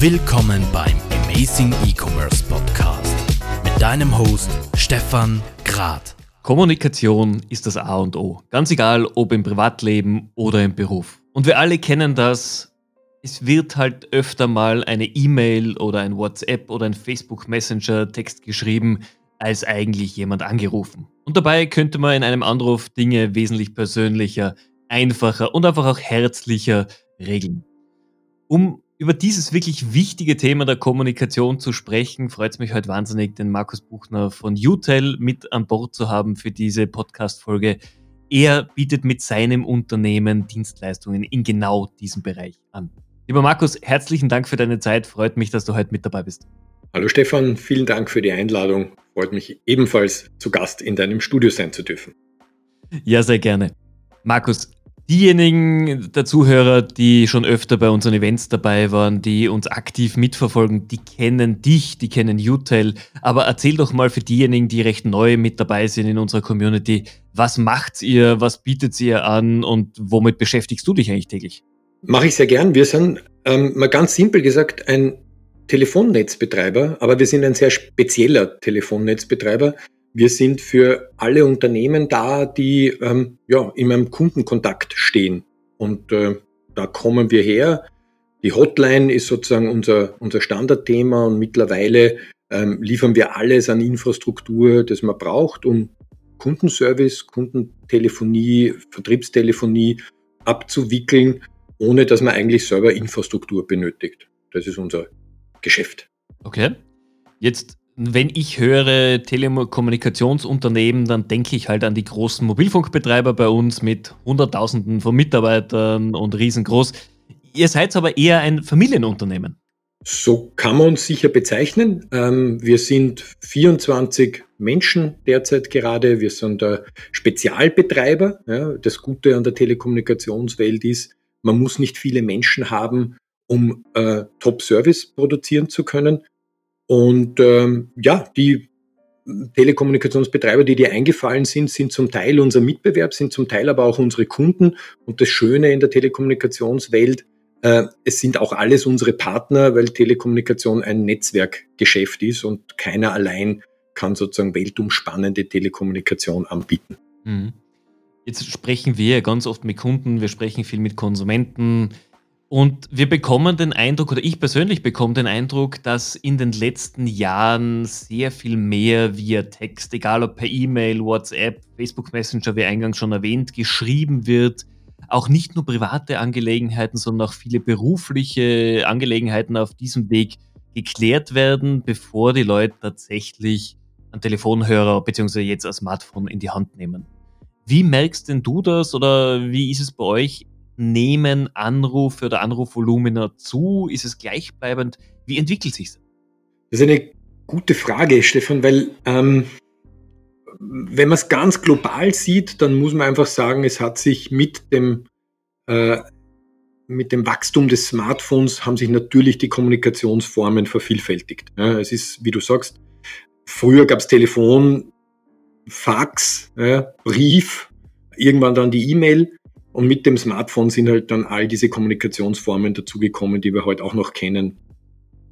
Willkommen beim Amazing E-Commerce Podcast mit deinem Host Stefan Grad. Kommunikation ist das A und O. Ganz egal, ob im Privatleben oder im Beruf. Und wir alle kennen das. Es wird halt öfter mal eine E-Mail oder ein WhatsApp oder ein Facebook Messenger Text geschrieben, als eigentlich jemand angerufen. Und dabei könnte man in einem Anruf Dinge wesentlich persönlicher, einfacher und einfach auch herzlicher regeln. Um über dieses wirklich wichtige Thema der Kommunikation zu sprechen, freut es mich heute wahnsinnig, den Markus Buchner von UTEL mit an Bord zu haben für diese Podcast-Folge. Er bietet mit seinem Unternehmen Dienstleistungen in genau diesem Bereich an. Lieber Markus, herzlichen Dank für deine Zeit. Freut mich, dass du heute mit dabei bist. Hallo Stefan, vielen Dank für die Einladung. Freut mich ebenfalls zu Gast in deinem Studio sein zu dürfen. Ja, sehr gerne. Markus, diejenigen der Zuhörer, die schon öfter bei unseren Events dabei waren, die uns aktiv mitverfolgen, die kennen dich, die kennen UTEL. Aber erzähl doch mal für diejenigen, die recht neu mit dabei sind in unserer Community, was macht ihr, was bietet ihr an und womit beschäftigst du dich eigentlich täglich? Mache ich sehr gern. Wir sind ähm, mal ganz simpel gesagt ein Telefonnetzbetreiber, aber wir sind ein sehr spezieller Telefonnetzbetreiber. Wir sind für alle Unternehmen da, die ähm, ja, in einem Kundenkontakt stehen. Und äh, da kommen wir her. Die Hotline ist sozusagen unser, unser Standardthema und mittlerweile ähm, liefern wir alles an Infrastruktur, das man braucht, um Kundenservice, Kundentelefonie, Vertriebstelefonie abzuwickeln, ohne dass man eigentlich selber Infrastruktur benötigt. Das ist unser Geschäft. Okay. Jetzt, wenn ich höre Telekommunikationsunternehmen, dann denke ich halt an die großen Mobilfunkbetreiber bei uns mit Hunderttausenden von Mitarbeitern und riesengroß. Ihr seid aber eher ein Familienunternehmen. So kann man uns sicher bezeichnen. Ähm, wir sind 24 Menschen derzeit gerade. Wir sind der Spezialbetreiber. Das Gute an der Telekommunikationswelt ist, man muss nicht viele Menschen haben, um äh, Top-Service produzieren zu können. Und ähm, ja, die Telekommunikationsbetreiber, die dir eingefallen sind, sind zum Teil unser Mitbewerb, sind zum Teil aber auch unsere Kunden. Und das Schöne in der Telekommunikationswelt, äh, es sind auch alles unsere Partner, weil Telekommunikation ein Netzwerkgeschäft ist und keiner allein kann sozusagen weltumspannende Telekommunikation anbieten. Mhm. Jetzt sprechen wir ganz oft mit Kunden, wir sprechen viel mit Konsumenten, und wir bekommen den Eindruck, oder ich persönlich bekomme den Eindruck, dass in den letzten Jahren sehr viel mehr via Text, egal ob per E-Mail, WhatsApp, Facebook Messenger, wie eingangs schon erwähnt, geschrieben wird. Auch nicht nur private Angelegenheiten, sondern auch viele berufliche Angelegenheiten auf diesem Weg geklärt werden, bevor die Leute tatsächlich einen Telefonhörer bzw. jetzt ein Smartphone in die Hand nehmen. Wie merkst denn du das oder wie ist es bei euch? Nehmen Anrufe oder Anrufvolumina zu? Ist es gleichbleibend? Wie entwickelt sich das? Das ist eine gute Frage, Stefan, weil ähm, wenn man es ganz global sieht, dann muss man einfach sagen, es hat sich mit dem, äh, mit dem Wachstum des Smartphones haben sich natürlich die Kommunikationsformen vervielfältigt. Ja, es ist, wie du sagst, früher gab es Telefon, Fax, ja, Brief, irgendwann dann die E-Mail. Und mit dem Smartphone sind halt dann all diese Kommunikationsformen dazugekommen, die wir heute auch noch kennen.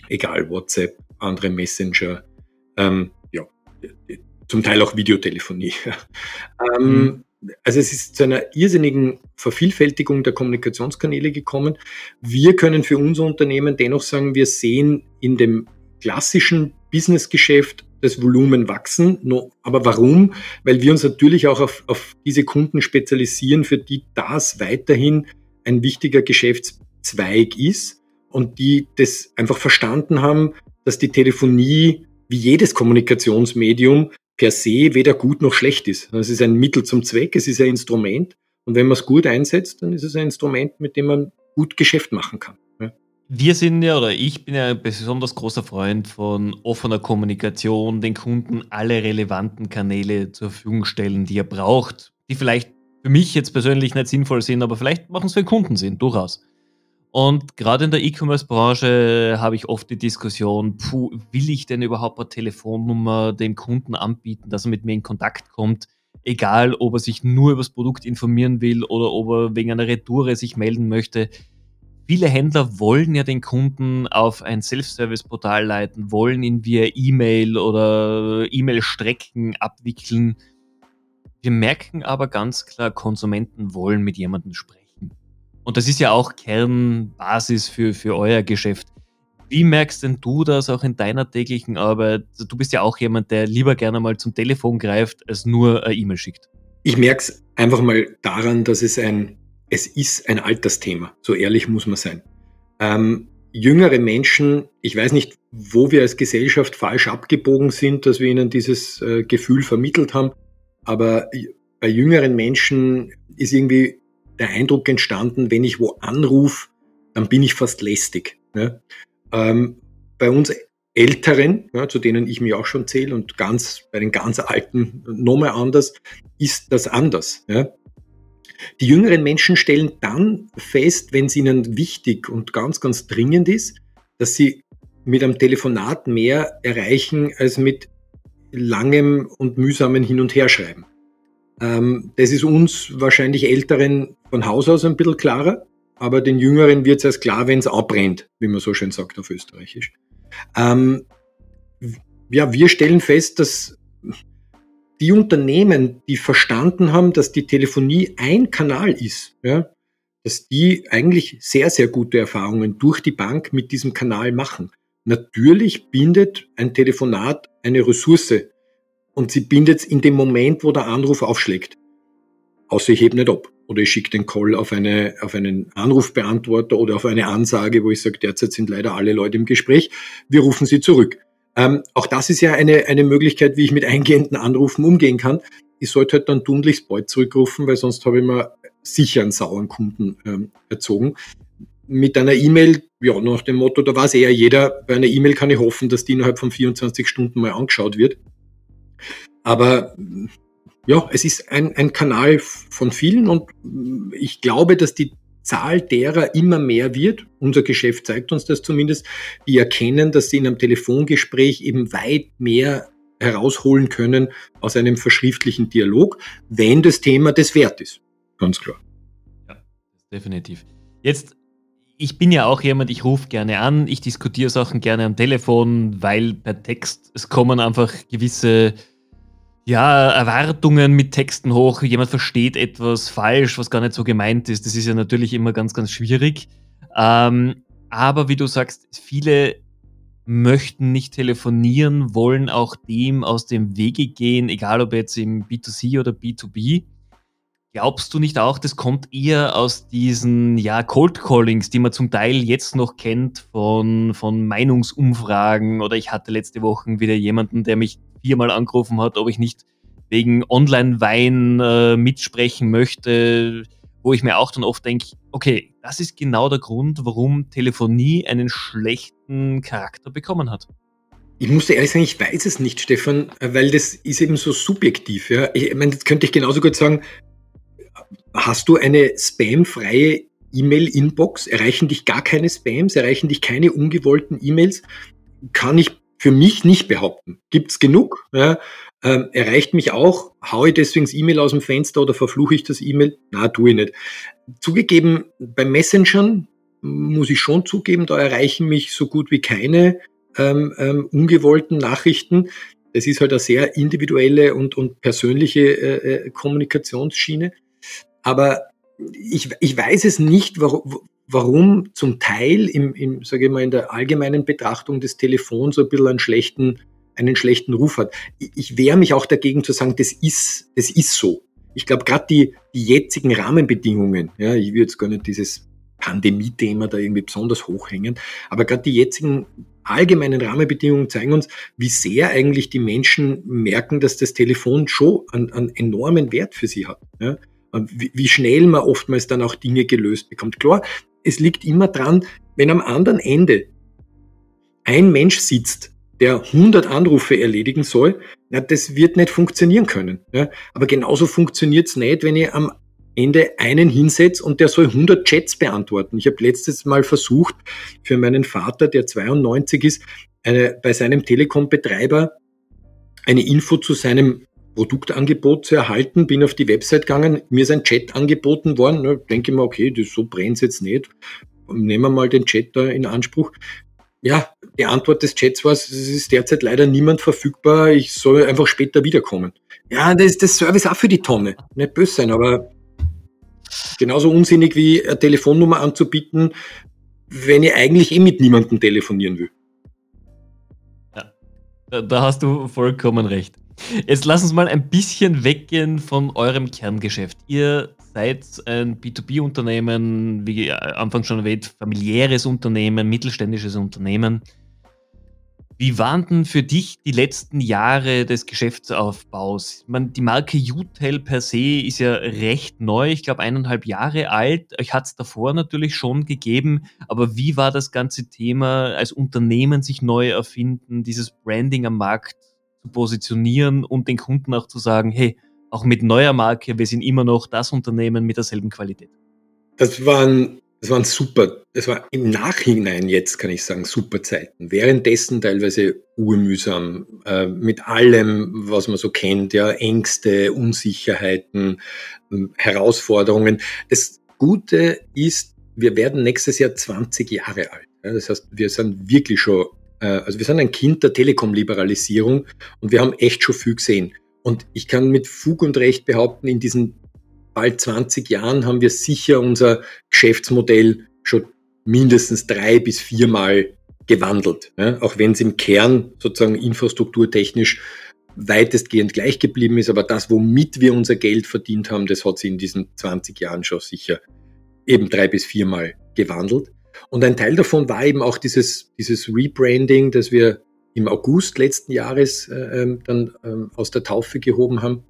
Egal, WhatsApp, andere Messenger, ähm, ja, zum Teil auch Videotelefonie. ähm, mhm. Also es ist zu einer irrsinnigen Vervielfältigung der Kommunikationskanäle gekommen. Wir können für unser Unternehmen dennoch sagen, wir sehen in dem klassischen Businessgeschäft das Volumen wachsen. Aber warum? Weil wir uns natürlich auch auf, auf diese Kunden spezialisieren, für die das weiterhin ein wichtiger Geschäftszweig ist und die das einfach verstanden haben, dass die Telefonie wie jedes Kommunikationsmedium per se weder gut noch schlecht ist. Es ist ein Mittel zum Zweck, es ist ein Instrument und wenn man es gut einsetzt, dann ist es ein Instrument, mit dem man gut Geschäft machen kann. Wir sind ja, oder ich bin ja ein besonders großer Freund von offener Kommunikation, den Kunden alle relevanten Kanäle zur Verfügung stellen, die er braucht, die vielleicht für mich jetzt persönlich nicht sinnvoll sind, aber vielleicht machen es für den Kunden Sinn, durchaus. Und gerade in der E-Commerce-Branche habe ich oft die Diskussion, puh, will ich denn überhaupt eine Telefonnummer dem Kunden anbieten, dass er mit mir in Kontakt kommt, egal ob er sich nur über das Produkt informieren will oder ob er wegen einer Retoure sich melden möchte viele Händler wollen ja den Kunden auf ein Self-Service-Portal leiten, wollen ihn via E-Mail oder E-Mail-Strecken abwickeln. Wir merken aber ganz klar, Konsumenten wollen mit jemandem sprechen. Und das ist ja auch Kernbasis für, für euer Geschäft. Wie merkst denn du das auch in deiner täglichen Arbeit? Du bist ja auch jemand, der lieber gerne mal zum Telefon greift, als nur eine E-Mail schickt. Ich merke es einfach mal daran, dass es ein, es ist ein Altersthema. So ehrlich muss man sein. Ähm, jüngere Menschen, ich weiß nicht, wo wir als Gesellschaft falsch abgebogen sind, dass wir ihnen dieses äh, Gefühl vermittelt haben, aber bei jüngeren Menschen ist irgendwie der Eindruck entstanden, wenn ich wo anrufe, dann bin ich fast lästig. Ne? Ähm, bei uns Älteren, ja, zu denen ich mich auch schon zähle und ganz bei den ganz Alten nochmal anders, ist das anders. Ja. Die jüngeren Menschen stellen dann fest, wenn es ihnen wichtig und ganz, ganz dringend ist, dass sie mit einem Telefonat mehr erreichen als mit langem und mühsamen Hin- und Herschreiben. Ähm, das ist uns wahrscheinlich Älteren von Haus aus ein bisschen klarer aber den Jüngeren wird es erst klar, wenn es abbrennt, wie man so schön sagt auf Österreichisch. Ähm, ja, wir stellen fest, dass die Unternehmen, die verstanden haben, dass die Telefonie ein Kanal ist, ja, dass die eigentlich sehr, sehr gute Erfahrungen durch die Bank mit diesem Kanal machen. Natürlich bindet ein Telefonat eine Ressource und sie bindet es in dem Moment, wo der Anruf aufschlägt. Außer ich hebe nicht ab oder ich schicke den Call auf, eine, auf einen Anrufbeantworter oder auf eine Ansage, wo ich sage, derzeit sind leider alle Leute im Gespräch, wir rufen sie zurück. Ähm, auch das ist ja eine, eine Möglichkeit, wie ich mit eingehenden Anrufen umgehen kann. Ich sollte halt dann tunlichst bald zurückrufen, weil sonst habe ich mir sicher einen sauren Kunden ähm, erzogen. Mit einer E-Mail, ja, nach dem Motto, da weiß eher jeder, bei einer E-Mail kann ich hoffen, dass die innerhalb von 24 Stunden mal angeschaut wird. Aber ja, es ist ein, ein Kanal von vielen und ich glaube, dass die Zahl derer immer mehr wird. Unser Geschäft zeigt uns das zumindest. Die erkennen, dass sie in einem Telefongespräch eben weit mehr herausholen können aus einem verschriftlichen Dialog, wenn das Thema das wert ist. Ganz klar. Ja, definitiv. Jetzt, ich bin ja auch jemand, ich rufe gerne an, ich diskutiere Sachen gerne am Telefon, weil per Text, es kommen einfach gewisse ja, Erwartungen mit Texten hoch, jemand versteht etwas falsch, was gar nicht so gemeint ist. Das ist ja natürlich immer ganz, ganz schwierig. Ähm, aber wie du sagst, viele möchten nicht telefonieren, wollen auch dem aus dem Wege gehen, egal ob jetzt im B2C oder B2B. Glaubst du nicht auch, das kommt eher aus diesen ja, Cold Callings, die man zum Teil jetzt noch kennt von, von Meinungsumfragen oder ich hatte letzte Woche wieder jemanden, der mich viermal angerufen hat, ob ich nicht wegen Online-Wein äh, mitsprechen möchte, wo ich mir auch dann oft denke, okay, das ist genau der Grund, warum Telefonie einen schlechten Charakter bekommen hat. Ich muss ehrlich sagen, ich weiß es nicht, Stefan, weil das ist eben so subjektiv. Ja. Ich meine, jetzt könnte ich genauso gut sagen, hast du eine spamfreie E-Mail-Inbox? Erreichen dich gar keine Spams? Erreichen dich keine ungewollten E-Mails? Kann ich für mich nicht behaupten. Gibt's genug? Ja, ähm, erreicht mich auch. Haue ich deswegen das E-Mail aus dem Fenster oder verfluche ich das E-Mail? Na, tue ich nicht. Zugegeben, bei Messengern muss ich schon zugeben, da erreichen mich so gut wie keine ähm, ähm, ungewollten Nachrichten. Das ist halt eine sehr individuelle und, und persönliche äh, äh Kommunikationsschiene. Aber ich, ich weiß es nicht, warum, warum zum Teil im, im sage ich mal, in der allgemeinen Betrachtung des Telefons so ein bisschen einen schlechten, einen schlechten Ruf hat. Ich, ich wehre mich auch dagegen zu sagen, das ist, das ist so. Ich glaube, gerade die, die jetzigen Rahmenbedingungen, ja, ich will jetzt gar nicht dieses Pandemie-Thema da irgendwie besonders hochhängen, aber gerade die jetzigen allgemeinen Rahmenbedingungen zeigen uns, wie sehr eigentlich die Menschen merken, dass das Telefon schon einen, einen enormen Wert für sie hat. Ja wie schnell man oftmals dann auch Dinge gelöst bekommt. Klar, es liegt immer dran, wenn am anderen Ende ein Mensch sitzt, der 100 Anrufe erledigen soll, na, das wird nicht funktionieren können. Ja? Aber genauso funktioniert es nicht, wenn ich am Ende einen hinsetze und der soll 100 Chats beantworten. Ich habe letztes Mal versucht, für meinen Vater, der 92 ist, eine, bei seinem Telekom-Betreiber eine Info zu seinem Produktangebot zu erhalten, bin auf die Website gegangen, mir ist ein Chat angeboten worden, ne, denke ich mir, okay, das so brennt jetzt nicht. nehmen wir mal den Chat da in Anspruch. Ja, die Antwort des Chats war, es ist derzeit leider niemand verfügbar, ich soll einfach später wiederkommen. Ja, das ist das Service auch für die Tonne. Nicht böse sein, aber genauso unsinnig wie eine Telefonnummer anzubieten, wenn ich eigentlich eh mit niemandem telefonieren will. Ja, da hast du vollkommen recht. Jetzt lass uns mal ein bisschen weggehen von eurem Kerngeschäft. Ihr seid ein B2B-Unternehmen, wie Anfang schon erwähnt, familiäres Unternehmen, mittelständisches Unternehmen. Wie waren denn für dich die letzten Jahre des Geschäftsaufbaus? Man, die Marke UTEL per se ist ja recht neu, ich glaube eineinhalb Jahre alt. Euch hat es davor natürlich schon gegeben, aber wie war das ganze Thema als Unternehmen sich neu erfinden, dieses Branding am Markt zu positionieren und den Kunden auch zu sagen, hey, auch mit neuer Marke, wir sind immer noch das Unternehmen mit derselben Qualität? Das waren das waren super, das war im Nachhinein jetzt, kann ich sagen, super Zeiten. Währenddessen teilweise urmühsam, äh, mit allem, was man so kennt, ja, Ängste, Unsicherheiten, äh, Herausforderungen. Das Gute ist, wir werden nächstes Jahr 20 Jahre alt. Ja, das heißt, wir sind wirklich schon, also wir sind ein Kind der Telekom-Liberalisierung und wir haben echt schon viel gesehen. Und ich kann mit Fug und Recht behaupten, in diesen bald 20 Jahren haben wir sicher unser Geschäftsmodell schon mindestens drei bis viermal gewandelt. Ja, auch wenn es im Kern sozusagen infrastrukturtechnisch weitestgehend gleich geblieben ist, aber das, womit wir unser Geld verdient haben, das hat sich in diesen 20 Jahren schon sicher eben drei bis viermal gewandelt. Und ein Teil davon war eben auch dieses, dieses Rebranding, das wir im August letzten Jahres äh, ähm, dann ähm, aus der Taufe gehoben haben.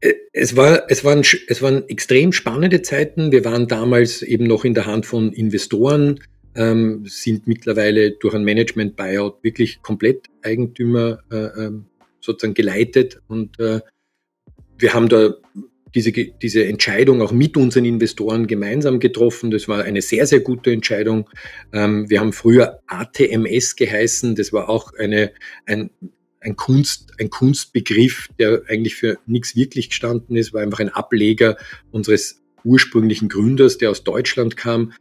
Äh, es, war, es, waren, es waren extrem spannende Zeiten. Wir waren damals eben noch in der Hand von Investoren, ähm, sind mittlerweile durch ein Management-Buyout wirklich komplett Eigentümer äh, ähm, sozusagen geleitet. Und äh, wir haben da diese, diese Entscheidung auch mit unseren Investoren gemeinsam getroffen. Das war eine sehr, sehr gute Entscheidung. Ähm, wir haben früher ATMS geheißen. Das war auch eine, ein ein, Kunst, ein Kunstbegriff, der eigentlich für nichts wirklich gestanden ist, war einfach ein Ableger unseres ursprünglichen Gründers, der aus Deutschland kam.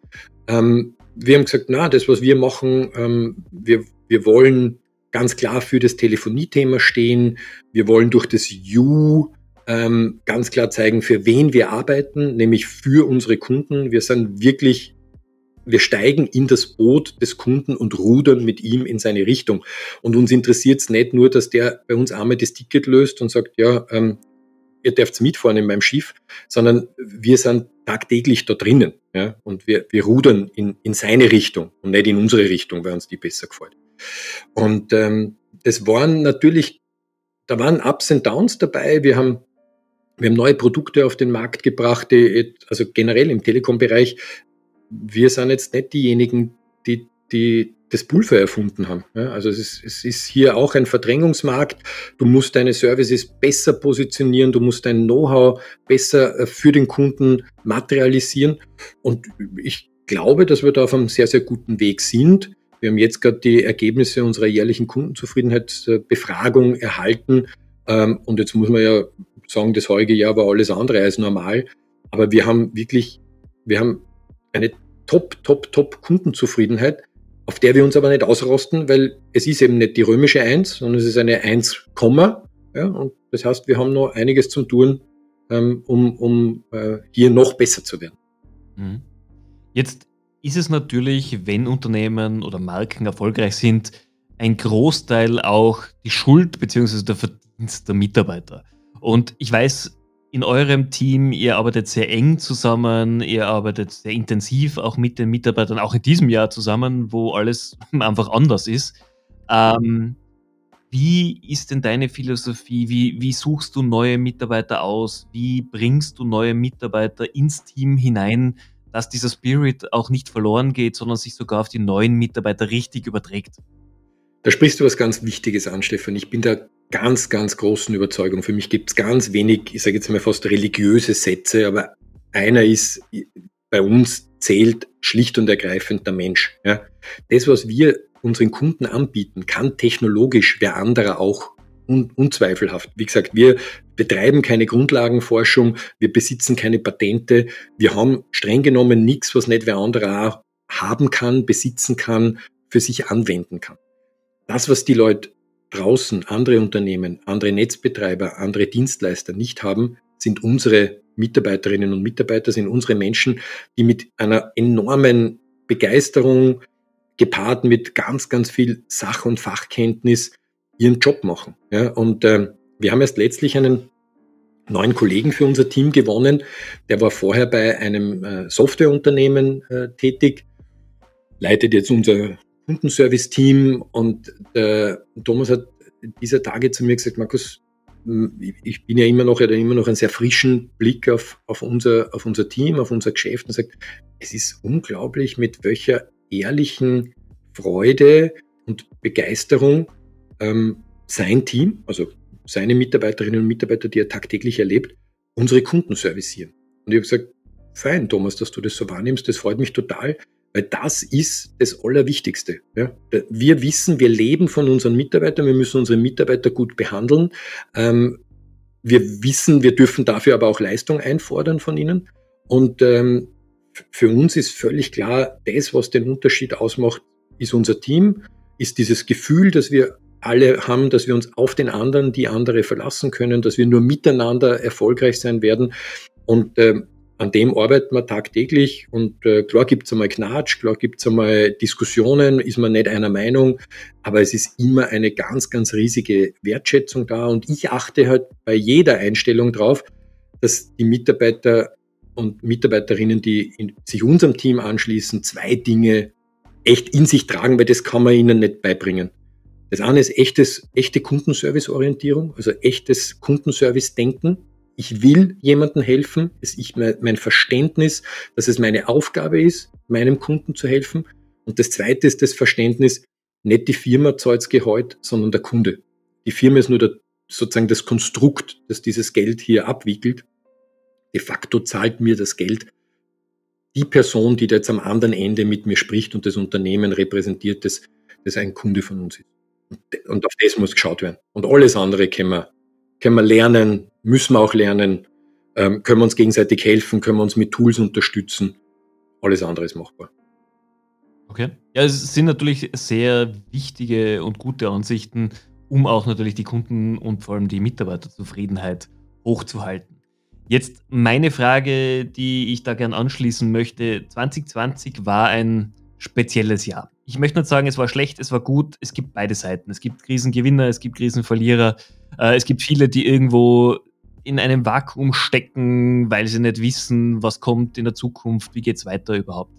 Ähm, wir haben gesagt, na, das, was wir machen, ähm, wir, wir wollen ganz klar für das Telefoniethema stehen. Wir wollen durch das U ähm, ganz klar zeigen, für wen wir arbeiten, nämlich für unsere Kunden. Wir sind wirklich wir steigen in das Boot des Kunden und rudern mit ihm in seine Richtung. Und uns interessiert es nicht nur, dass der bei uns einmal das Ticket löst und sagt, ja, ähm, ihr dürft mitfahren in meinem Schiff, sondern wir sind tagtäglich da drinnen. Ja, und wir, wir rudern in, in seine Richtung und nicht in unsere Richtung, weil uns die besser gefällt. Und ähm, das waren natürlich, da waren Ups und Downs dabei. Wir haben wir haben neue Produkte auf den Markt gebracht, die, also generell im Telekom-Bereich wir sind jetzt nicht diejenigen, die, die das Pulver erfunden haben. Also es ist, es ist hier auch ein Verdrängungsmarkt. Du musst deine Services besser positionieren, du musst dein Know-how besser äh, für den Kunden materialisieren. Und ich glaube, dass wir da auf einem sehr, sehr guten Weg sind. Wir haben jetzt gerade die Ergebnisse unserer jährlichen Kundenzufriedenheitsbefragung erhalten. Ähm, und jetzt muss man ja sagen, das heutige Jahr war alles andere als normal. Aber wir haben wirklich, wir haben eine top, top, top Kundenzufriedenheit, auf der wir uns aber nicht ausrosten, weil es ist eben nicht die römische 1, sondern es ist eine 1, ja, und das heißt, wir haben noch einiges zum tun, ähm, um, um äh, hier noch besser zu werden. Mhm. Jetzt ist es natürlich, wenn Unternehmen oder Marken erfolgreich sind, ein Großteil auch die Schuld bzw. der Verdienst der Mitarbeiter. Und ich weiß, in eurem Team, ihr arbeitet sehr eng zusammen, ihr arbeitet sehr intensiv auch mit den Mitarbeitern, auch in diesem Jahr zusammen, wo alles einfach anders ist. Ähm, wie ist denn deine Philosophie? Wie, wie suchst du neue Mitarbeiter aus? Wie bringst du neue Mitarbeiter ins Team hinein, dass dieser Spirit auch nicht verloren geht, sondern sich sogar auf die neuen Mitarbeiter richtig überträgt? Da sprichst du was ganz Wichtiges an, Stefan. Ich bin da ganz, ganz großen Überzeugung. Für mich gibt es ganz wenig, ich sage jetzt mal fast religiöse Sätze, aber einer ist, bei uns zählt schlicht und ergreifend der Mensch. Ja. Das, was wir unseren Kunden anbieten, kann technologisch wer anderer auch un unzweifelhaft. Wie gesagt, wir, betreiben keine Grundlagenforschung, wir besitzen keine Patente, wir haben streng genommen nichts, was nicht wer anderer haben kann, besitzen kann, für sich anwenden kann. Das, was die Leute draußen, andere Unternehmen, andere Netzbetreiber, andere Dienstleister nicht haben, sind unsere Mitarbeiterinnen und Mitarbeiter, sind unsere Menschen, die mit einer enormen Begeisterung gepaart mit ganz, ganz viel Sach- und Fachkenntnis ihren Job machen. Ja, und äh, wir haben erst letztlich einen neuen Kollegen für unser Team gewonnen. Der war vorher bei einem äh, Softwareunternehmen äh, tätig, leitet jetzt unser Kundenservice-Team und der Thomas hat dieser Tage zu mir gesagt, Markus, ich bin ja immer noch, er hat immer noch einen sehr frischen Blick auf, auf, unser, auf unser Team, auf unser Geschäft und sagt, es ist unglaublich, mit welcher ehrlichen Freude und Begeisterung ähm, sein Team, also seine Mitarbeiterinnen und Mitarbeiter, die er tagtäglich erlebt, unsere Kunden servicieren. Und ich habe gesagt, fein, Thomas, dass du das so wahrnimmst, das freut mich total, weil das ist das Allerwichtigste. Ja. Wir wissen, wir leben von unseren Mitarbeitern, wir müssen unsere Mitarbeiter gut behandeln. Ähm, wir wissen, wir dürfen dafür aber auch Leistung einfordern von ihnen. Und ähm, für uns ist völlig klar, das, was den Unterschied ausmacht, ist unser Team, ist dieses Gefühl, dass wir alle haben, dass wir uns auf den anderen, die andere verlassen können, dass wir nur miteinander erfolgreich sein werden. Und äh, an dem arbeiten wir tagtäglich. Und äh, klar gibt's einmal Knatsch, klar gibt's einmal Diskussionen, ist man nicht einer Meinung, aber es ist immer eine ganz, ganz riesige Wertschätzung da. Und ich achte halt bei jeder Einstellung drauf, dass die Mitarbeiter und Mitarbeiterinnen, die in, sich unserem Team anschließen, zwei Dinge echt in sich tragen, weil das kann man ihnen nicht beibringen. Das eine ist echtes, echte Kundenservice-Orientierung, also echtes Kundenservice-Denken. Ich will jemandem helfen. Es ist mein Verständnis, dass es meine Aufgabe ist, meinem Kunden zu helfen. Und das zweite ist das Verständnis, nicht die Firma zahlt Gehalt, sondern der Kunde. Die Firma ist nur der, sozusagen das Konstrukt, das dieses Geld hier abwickelt. De facto zahlt mir das Geld die Person, die da jetzt am anderen Ende mit mir spricht und das Unternehmen repräsentiert, das, das ein Kunde von uns ist. Und auf das muss geschaut werden. Und alles andere können wir, können wir lernen, müssen wir auch lernen, ähm, können wir uns gegenseitig helfen, können wir uns mit Tools unterstützen. Alles andere ist machbar. Okay. Ja, es sind natürlich sehr wichtige und gute Ansichten, um auch natürlich die Kunden und vor allem die Mitarbeiterzufriedenheit hochzuhalten. Jetzt meine Frage, die ich da gern anschließen möchte. 2020 war ein spezielles Jahr. Ich möchte nicht sagen, es war schlecht, es war gut. Es gibt beide Seiten. Es gibt Krisengewinner, es gibt Krisenverlierer. Äh, es gibt viele, die irgendwo in einem Vakuum stecken, weil sie nicht wissen, was kommt in der Zukunft, wie geht es weiter überhaupt.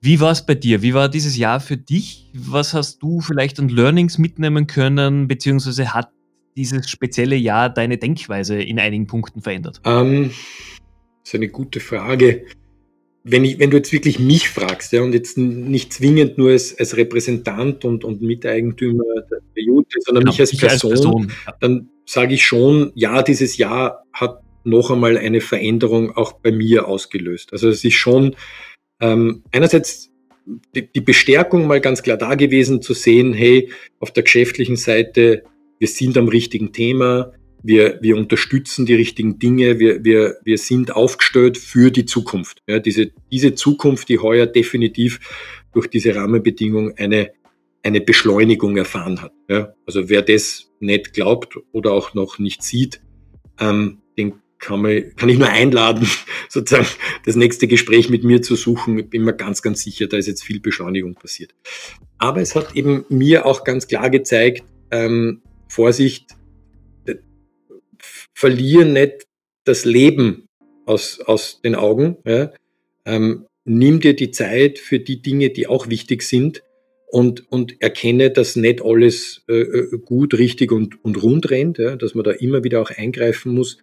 Wie war es bei dir? Wie war dieses Jahr für dich? Was hast du vielleicht an Learnings mitnehmen können, beziehungsweise hat dieses spezielle Jahr deine Denkweise in einigen Punkten verändert? Ähm, das ist eine gute Frage wenn, ich, wenn du jetzt wirklich mich fragst, ja, und jetzt nicht zwingend nur als, als Repräsentant und, und Miteigentümer der Jute, sondern genau, mich als Person, als Person ja. dann sage ich schon, ja, dieses Jahr hat noch einmal eine Veränderung auch bei mir ausgelöst. Also es ist schon ähm, einerseits die, die Bestärkung mal ganz klar da gewesen zu sehen, hey, auf der geschäftlichen Seite, wir sind am richtigen Thema, wir, wir unterstützen die richtigen Dinge, wir, wir, wir sind aufgestellt für die Zukunft. Ja, diese, diese Zukunft, die heuer definitiv durch diese Rahmenbedingungen eine, eine Beschleunigung erfahren hat. Ja, also wer das nicht glaubt oder auch noch nicht sieht, ähm, den kann, man, kann ich nur einladen, sozusagen das nächste Gespräch mit mir zu suchen. Ich bin mir ganz, ganz sicher, da ist jetzt viel Beschleunigung passiert. Aber es hat eben mir auch ganz klar gezeigt, ähm, Vorsicht, verliere nicht das Leben aus, aus den Augen. Ja. Ähm, nimm dir die Zeit für die Dinge, die auch wichtig sind und, und erkenne, dass nicht alles äh, äh, gut, richtig und, und rund rennt, ja, dass man da immer wieder auch eingreifen muss.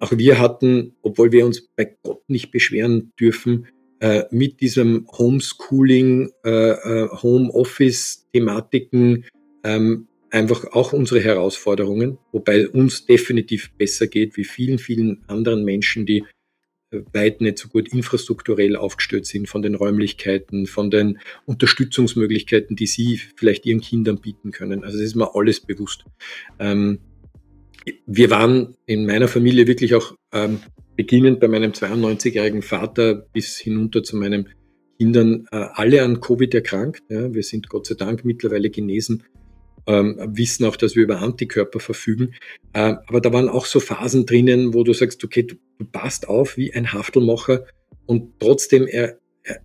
Auch wir hatten, obwohl wir uns bei Gott nicht beschweren dürfen, äh, mit diesem Homeschooling, äh, äh Homeoffice-Thematiken ähm, einfach auch unsere Herausforderungen, wobei uns definitiv besser geht wie vielen, vielen anderen Menschen, die äh, weit nicht so gut infrastrukturell aufgestellt sind von den Räumlichkeiten, von den Unterstützungsmöglichkeiten, die sie vielleicht ihren Kindern bieten können. Also das ist mir alles bewusst. Ähm, wir waren in meiner Familie wirklich auch ähm, beginnend bei meinem 92-jährigen Vater bis hinunter zu meinen Kindern äh, alle an Covid erkrankt. Wir sind Gott sei Dank mittlerweile genesen, ähm, wissen auch, dass wir über Antikörper verfügen. Äh, aber da waren auch so Phasen drinnen, wo du sagst, okay, du, du passt auf wie ein Haftelmacher und trotzdem er, er,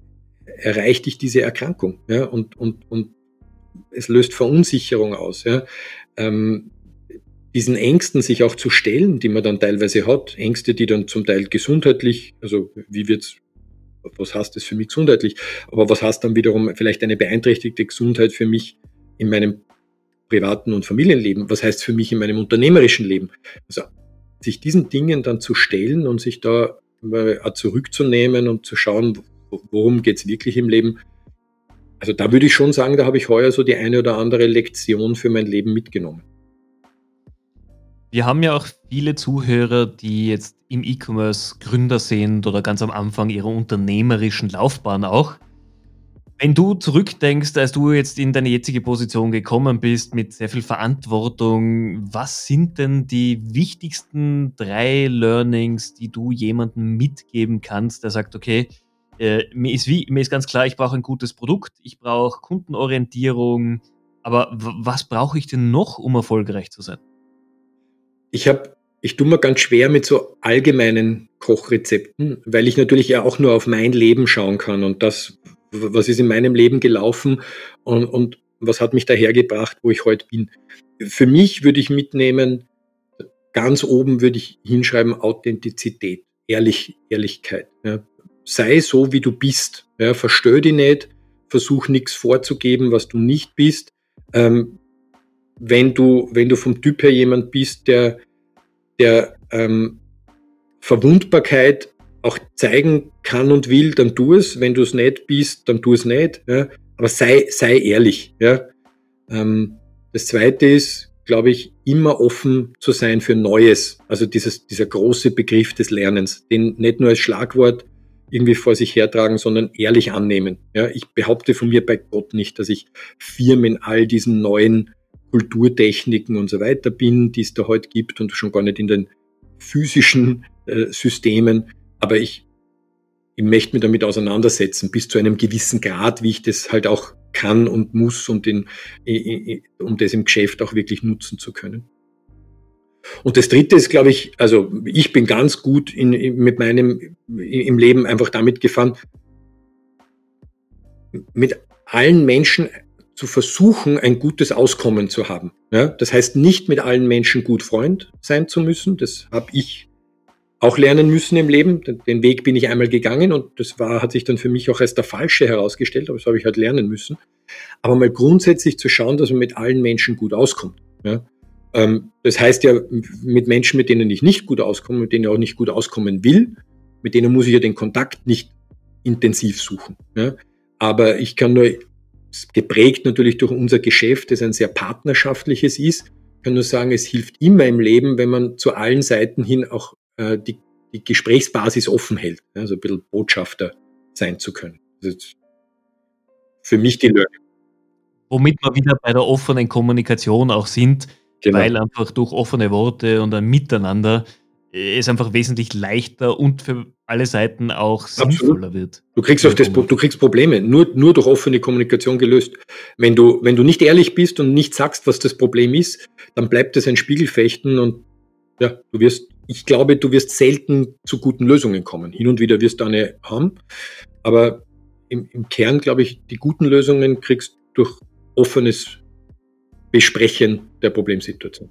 erreicht dich diese Erkrankung. Ja. Und, und, und es löst Verunsicherung aus. Ja. Ähm, diesen Ängsten sich auch zu stellen, die man dann teilweise hat, Ängste, die dann zum Teil gesundheitlich, also wie wird's, was heißt das für mich gesundheitlich, aber was heißt dann wiederum vielleicht eine beeinträchtigte Gesundheit für mich in meinem privaten und Familienleben, was heißt für mich in meinem unternehmerischen Leben. Also sich diesen Dingen dann zu stellen und sich da zurückzunehmen und zu schauen, worum geht's wirklich im Leben. Also da würde ich schon sagen, da habe ich heuer so die eine oder andere Lektion für mein Leben mitgenommen. Wir haben ja auch viele Zuhörer, die jetzt im E-Commerce Gründer sind oder ganz am Anfang ihrer unternehmerischen Laufbahn auch. Wenn du zurückdenkst, als du jetzt in deine jetzige Position gekommen bist mit sehr viel Verantwortung, was sind denn die wichtigsten drei Learnings, die du jemandem mitgeben kannst, der sagt, okay, äh, mir, ist wie, mir ist ganz klar, ich brauche ein gutes Produkt, ich brauche Kundenorientierung, aber was brauche ich denn noch, um erfolgreich zu sein? Ich habe, ich tue mir ganz schwer mit so allgemeinen Kochrezepten, weil ich natürlich ja auch nur auf mein Leben schauen kann und das, was ist in meinem Leben gelaufen und, und was hat mich dahergebracht, wo ich heute bin. Für mich würde ich mitnehmen, ganz oben würde ich hinschreiben Authentizität, Ehrlich, Ehrlichkeit. Ja. Sei so, wie du bist. Ja. Verstör dich nicht, versuch nichts vorzugeben, was du nicht bist. Ähm, wenn du, wenn du vom Typ her jemand bist, der, der ähm, Verwundbarkeit auch zeigen kann und will, dann tu es. Wenn du es nicht bist, dann tu es nicht. Ja. Aber sei, sei ehrlich. Ja. Ähm, das zweite ist, glaube ich, immer offen zu sein für Neues. Also dieses, dieser große Begriff des Lernens, den nicht nur als Schlagwort irgendwie vor sich hertragen, sondern ehrlich annehmen. Ja, ich behaupte von mir bei Gott nicht, dass ich Firmen in all diesen neuen Kulturtechniken und so weiter bin, die es da heute gibt und schon gar nicht in den physischen äh, Systemen. Aber ich, ich möchte mich damit auseinandersetzen, bis zu einem gewissen Grad, wie ich das halt auch kann und muss, um, den, um das im Geschäft auch wirklich nutzen zu können. Und das Dritte ist, glaube ich, also ich bin ganz gut in, mit meinem im Leben einfach damit gefahren, mit allen Menschen zu versuchen, ein gutes Auskommen zu haben. Ja, das heißt nicht mit allen Menschen gut Freund sein zu müssen. Das habe ich auch lernen müssen im Leben. Den Weg bin ich einmal gegangen und das war, hat sich dann für mich auch als der falsche herausgestellt, aber das habe ich halt lernen müssen. Aber mal grundsätzlich zu schauen, dass man mit allen Menschen gut auskommt. Ja, ähm, das heißt ja, mit Menschen, mit denen ich nicht gut auskomme, mit denen ich auch nicht gut auskommen will, mit denen muss ich ja den Kontakt nicht intensiv suchen. Ja, aber ich kann nur geprägt natürlich durch unser Geschäft, das ein sehr partnerschaftliches ist. Kann nur sagen, es hilft immer im Leben, wenn man zu allen Seiten hin auch äh, die, die Gesprächsbasis offen hält, also ein bisschen Botschafter sein zu können. für mich die Learning. Womit wir wieder bei der offenen Kommunikation auch sind, genau. weil einfach durch offene Worte und ein Miteinander es einfach wesentlich leichter und für alle Seiten auch Absolut. sinnvoller wird. Du kriegst, auf das, du kriegst Probleme nur, nur durch offene Kommunikation gelöst. Wenn du, wenn du nicht ehrlich bist und nicht sagst, was das Problem ist, dann bleibt es ein Spiegelfechten und ja, du wirst, ich glaube, du wirst selten zu guten Lösungen kommen. Hin und wieder wirst du eine haben, aber im, im Kern, glaube ich, die guten Lösungen kriegst du durch offenes Besprechen der Problemsituation.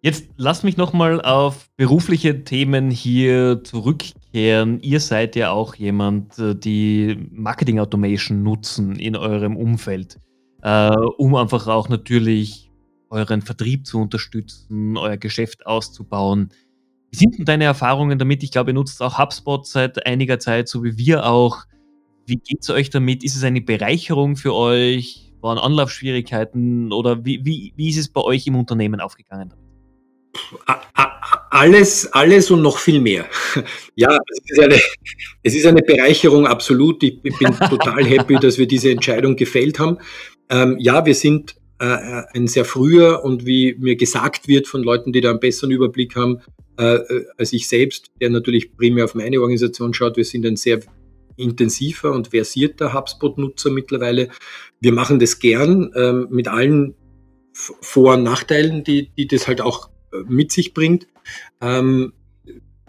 Jetzt lasst mich nochmal auf berufliche Themen hier zurückkehren. Ihr seid ja auch jemand, äh, die Marketing Automation nutzen in eurem Umfeld, äh, um einfach auch natürlich euren Vertrieb zu unterstützen, euer Geschäft auszubauen. Wie sind denn deine Erfahrungen damit? Ich glaube, ihr nutzt auch HubSpot seit einiger Zeit, so wie wir auch. Wie geht es euch damit? Ist es eine Bereicherung für euch? Waren Anlaufschwierigkeiten oder wie, wie, wie ist es bei euch im Unternehmen aufgegangen? Alles, alles und noch viel mehr. Ja, es ist eine, es ist eine Bereicherung, absolut. Ich bin total happy, dass wir diese Entscheidung gefällt haben. Ähm, ja, wir sind, ein sehr früher und wie mir gesagt wird von Leuten, die da einen besseren Überblick haben, äh, äh, als ich selbst, der natürlich primär auf meine Organisation schaut. Wir sind ein sehr intensiver und versierter HubSpot-Nutzer mittlerweile. Wir machen das gern ähm, mit allen Vor- und Nachteilen, die, die das halt auch äh, mit sich bringt. Ähm,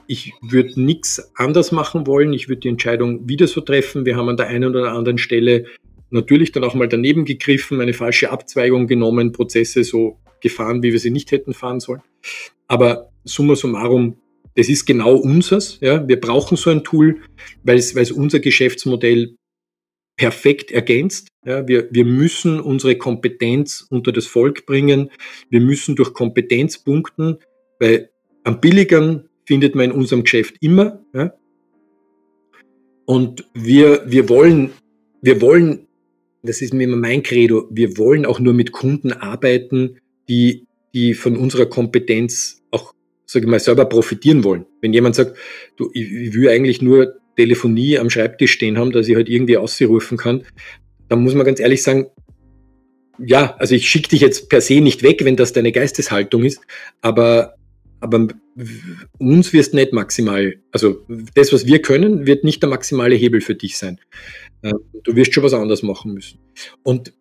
ich würde nichts anders machen wollen. Ich würde die Entscheidung wieder so treffen. Wir haben an der einen oder anderen Stelle natürlich dann auch mal daneben gegriffen, eine falsche Abzweigung genommen, Prozesse so gefahren, wie wir sie nicht hätten fahren sollen. Aber summa summarum, das ist genau unseres. Ja. Wir brauchen so ein Tool, weil es, weil es unser Geschäftsmodell perfekt ergänzt. Ja, wir, wir müssen unsere Kompetenz unter das Volk bringen. Wir müssen durch Kompetenz punkten, weil am billigeren findet man in unserem Geschäft immer. Ja. Und wir, wir wollen, wir wollen, das ist mir immer mein Credo, wir wollen auch nur mit Kunden arbeiten, die, die von unserer Kompetenz auch, sage ich mal, selber profitieren wollen. Wenn jemand sagt, du, ich, ich will eigentlich nur Telefonie am Schreibtisch stehen haben, dass ich halt irgendwie ausrufen kann, dann muss man ganz ehrlich sagen, ja, also ich schicke dich jetzt per se nicht weg, wenn das deine Geisteshaltung ist, aber, aber uns wirst nicht maximal, also das, was wir können, wird nicht der maximale Hebel für dich sein. Äh, du wirst schon was anderes machen müssen. Und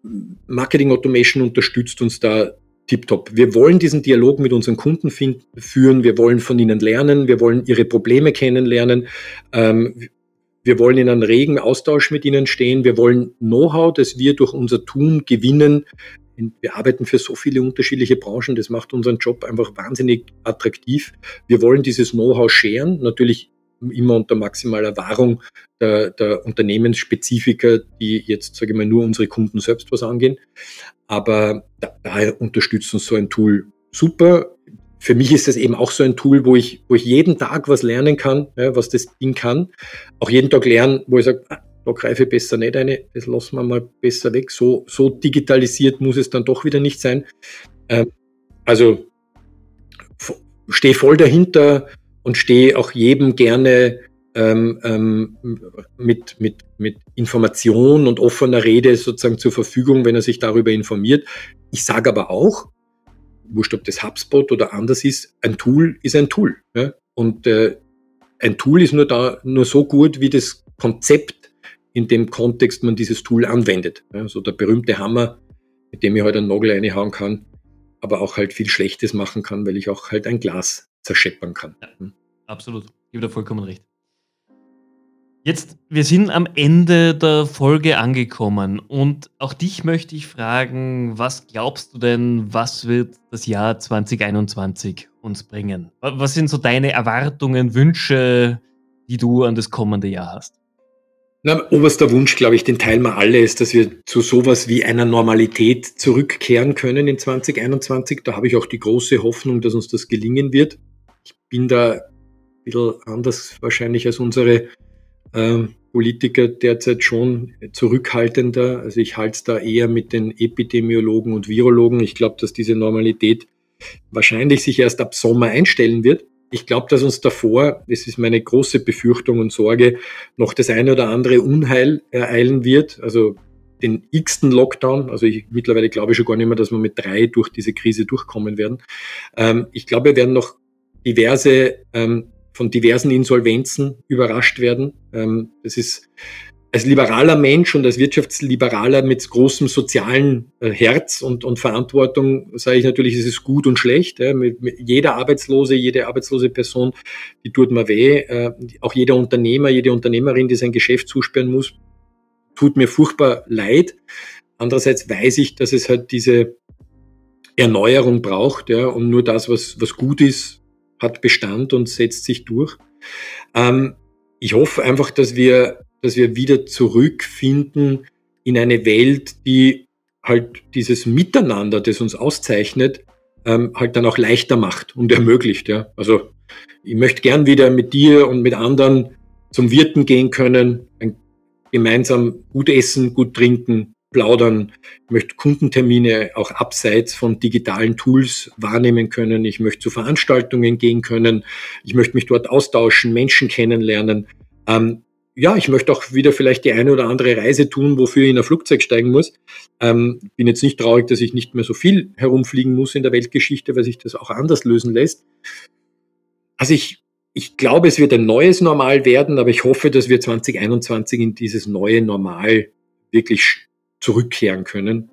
Marketing Automation unterstützt uns da tiptop. Wir wollen diesen Dialog mit unseren Kunden führen, wir wollen von ihnen lernen, wir wollen ihre Probleme kennenlernen, ähm, wir wollen in einem regen Austausch mit ihnen stehen, wir wollen Know-how, das wir durch unser Tun gewinnen. Wir arbeiten für so viele unterschiedliche Branchen, das macht unseren Job einfach wahnsinnig attraktiv. Wir wollen dieses Know-how scheren, natürlich immer unter maximaler Wahrung der, der Unternehmensspezifika, die jetzt, sage ich mal, nur unsere Kunden selbst was angehen. Aber da, daher unterstützt uns so ein Tool super. Für mich ist das eben auch so ein Tool, wo ich, wo ich jeden Tag was lernen kann, ja, was das Ding kann. Auch jeden Tag lernen, wo ich sage, ah, da greife ich besser nicht eine, das lassen wir mal besser weg. So, so digitalisiert muss es dann doch wieder nicht sein. Ähm, also stehe voll dahinter und stehe auch jedem gerne ähm, ähm, mit, mit, mit Information und offener Rede sozusagen zur Verfügung, wenn er sich darüber informiert. Ich sage aber auch, wurscht ob das HubSpot oder anders ist, ein Tool ist ein Tool. Ja? Und äh, ein Tool ist nur da nur so gut, wie das Konzept, in dem Kontext man dieses Tool anwendet. Ja? So der berühmte Hammer, mit dem ich halt einen Nagel reinhauen kann, aber auch halt viel Schlechtes machen kann, weil ich auch halt ein Glas zerscheppern kann. Ja, hm? absolut. Ich gebe da vollkommen recht. Jetzt, wir sind am Ende der Folge angekommen und auch dich möchte ich fragen, was glaubst du denn, was wird das Jahr 2021 uns bringen? Was sind so deine Erwartungen, Wünsche, die du an das kommende Jahr hast? Na, oberster Wunsch, glaube ich, den teilen wir alle, ist, dass wir zu sowas wie einer Normalität zurückkehren können in 2021. Da habe ich auch die große Hoffnung, dass uns das gelingen wird. Ich bin da ein bisschen anders wahrscheinlich als unsere ähm, Politiker derzeit schon zurückhaltender. Also ich halte es da eher mit den Epidemiologen und Virologen. Ich glaube, dass diese Normalität wahrscheinlich sich erst ab Sommer einstellen wird. Ich glaube, dass uns davor, das ist meine große Befürchtung und Sorge, noch das eine oder andere Unheil ereilen wird. Also den x-ten Lockdown. Also ich mittlerweile glaube ich schon gar nicht mehr, dass wir mit drei durch diese Krise durchkommen werden. Ähm, ich glaube, wir werden noch diverse ähm, von diversen Insolvenzen überrascht werden. Ähm, das ist als liberaler Mensch und als Wirtschaftsliberaler mit großem sozialen äh, Herz und, und Verantwortung sage ich natürlich, es ist gut und schlecht. Ja. Mit, mit jeder Arbeitslose, jede arbeitslose Person, die tut mir weh. Äh, auch jeder Unternehmer, jede Unternehmerin, die sein Geschäft zusperren muss, tut mir furchtbar leid. Andererseits weiß ich, dass es halt diese Erneuerung braucht, ja, und nur das, was, was gut ist, hat Bestand und setzt sich durch. Ähm, ich hoffe einfach, dass wir, dass wir wieder zurückfinden in eine Welt, die halt dieses Miteinander, das uns auszeichnet, ähm, halt dann auch leichter macht und ermöglicht. Ja. Also ich möchte gern wieder mit dir und mit anderen zum Wirten gehen können, gemeinsam gut essen, gut trinken, plaudern. Ich möchte Kundentermine auch abseits von digitalen Tools wahrnehmen können. Ich möchte zu Veranstaltungen gehen können. Ich möchte mich dort austauschen, Menschen kennenlernen. Ähm, ja, ich möchte auch wieder vielleicht die eine oder andere Reise tun, wofür ich in ein Flugzeug steigen muss. Ähm, bin jetzt nicht traurig, dass ich nicht mehr so viel herumfliegen muss in der Weltgeschichte, weil sich das auch anders lösen lässt. Also ich, ich glaube, es wird ein neues Normal werden, aber ich hoffe, dass wir 2021 in dieses neue Normal wirklich zurückkehren können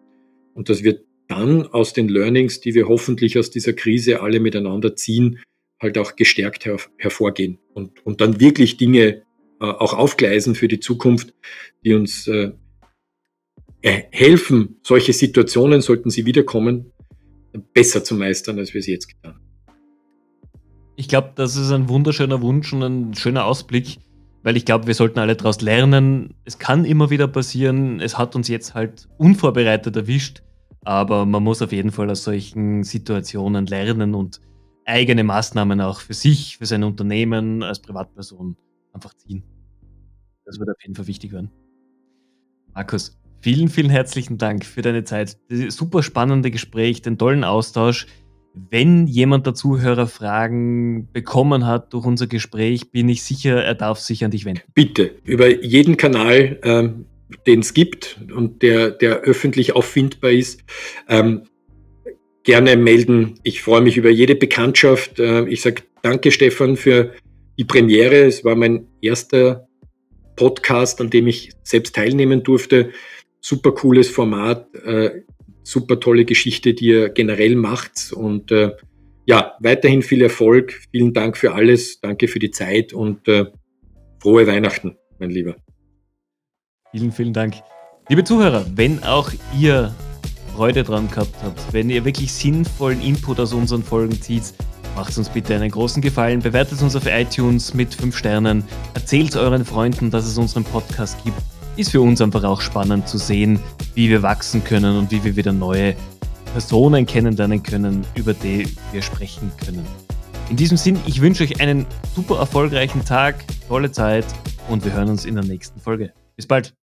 und dass wir dann aus den Learnings, die wir hoffentlich aus dieser Krise alle miteinander ziehen, halt auch gestärkt her hervorgehen und, und dann wirklich Dinge auch aufgleisen für die Zukunft, die uns äh, äh, helfen, solche Situationen, sollten sie wiederkommen, besser zu meistern, als wir es jetzt getan haben. Ich glaube, das ist ein wunderschöner Wunsch und ein schöner Ausblick, weil ich glaube, wir sollten alle daraus lernen. Es kann immer wieder passieren. Es hat uns jetzt halt unvorbereitet erwischt, aber man muss auf jeden Fall aus solchen Situationen lernen und eigene Maßnahmen auch für sich, für sein Unternehmen als Privatperson einfach ziehen. Das wird auf jeden Fall wichtig werden. Markus, vielen, vielen herzlichen Dank für deine Zeit. Das super spannende Gespräch, den tollen Austausch. Wenn jemand der Zuhörer Fragen bekommen hat durch unser Gespräch, bin ich sicher, er darf sich an dich wenden. Bitte, über jeden Kanal, ähm, den es gibt und der, der öffentlich auffindbar ist, ähm, gerne melden. Ich freue mich über jede Bekanntschaft. Äh, ich sage danke, Stefan, für die Premiere. Es war mein erster Podcast, an dem ich selbst teilnehmen durfte. Super cooles Format, äh, super tolle Geschichte, die ihr generell macht. Und äh, ja, weiterhin viel Erfolg. Vielen Dank für alles. Danke für die Zeit und äh, frohe Weihnachten, mein Lieber. Vielen, vielen Dank. Liebe Zuhörer, wenn auch ihr Freude dran gehabt habt, wenn ihr wirklich sinnvollen Input aus unseren Folgen zieht, Macht uns bitte einen großen Gefallen, bewertet uns auf iTunes mit 5 Sternen, erzählt euren Freunden, dass es unseren Podcast gibt. Ist für uns einfach auch spannend zu sehen, wie wir wachsen können und wie wir wieder neue Personen kennenlernen können, über die wir sprechen können. In diesem Sinn, ich wünsche euch einen super erfolgreichen Tag, tolle Zeit und wir hören uns in der nächsten Folge. Bis bald.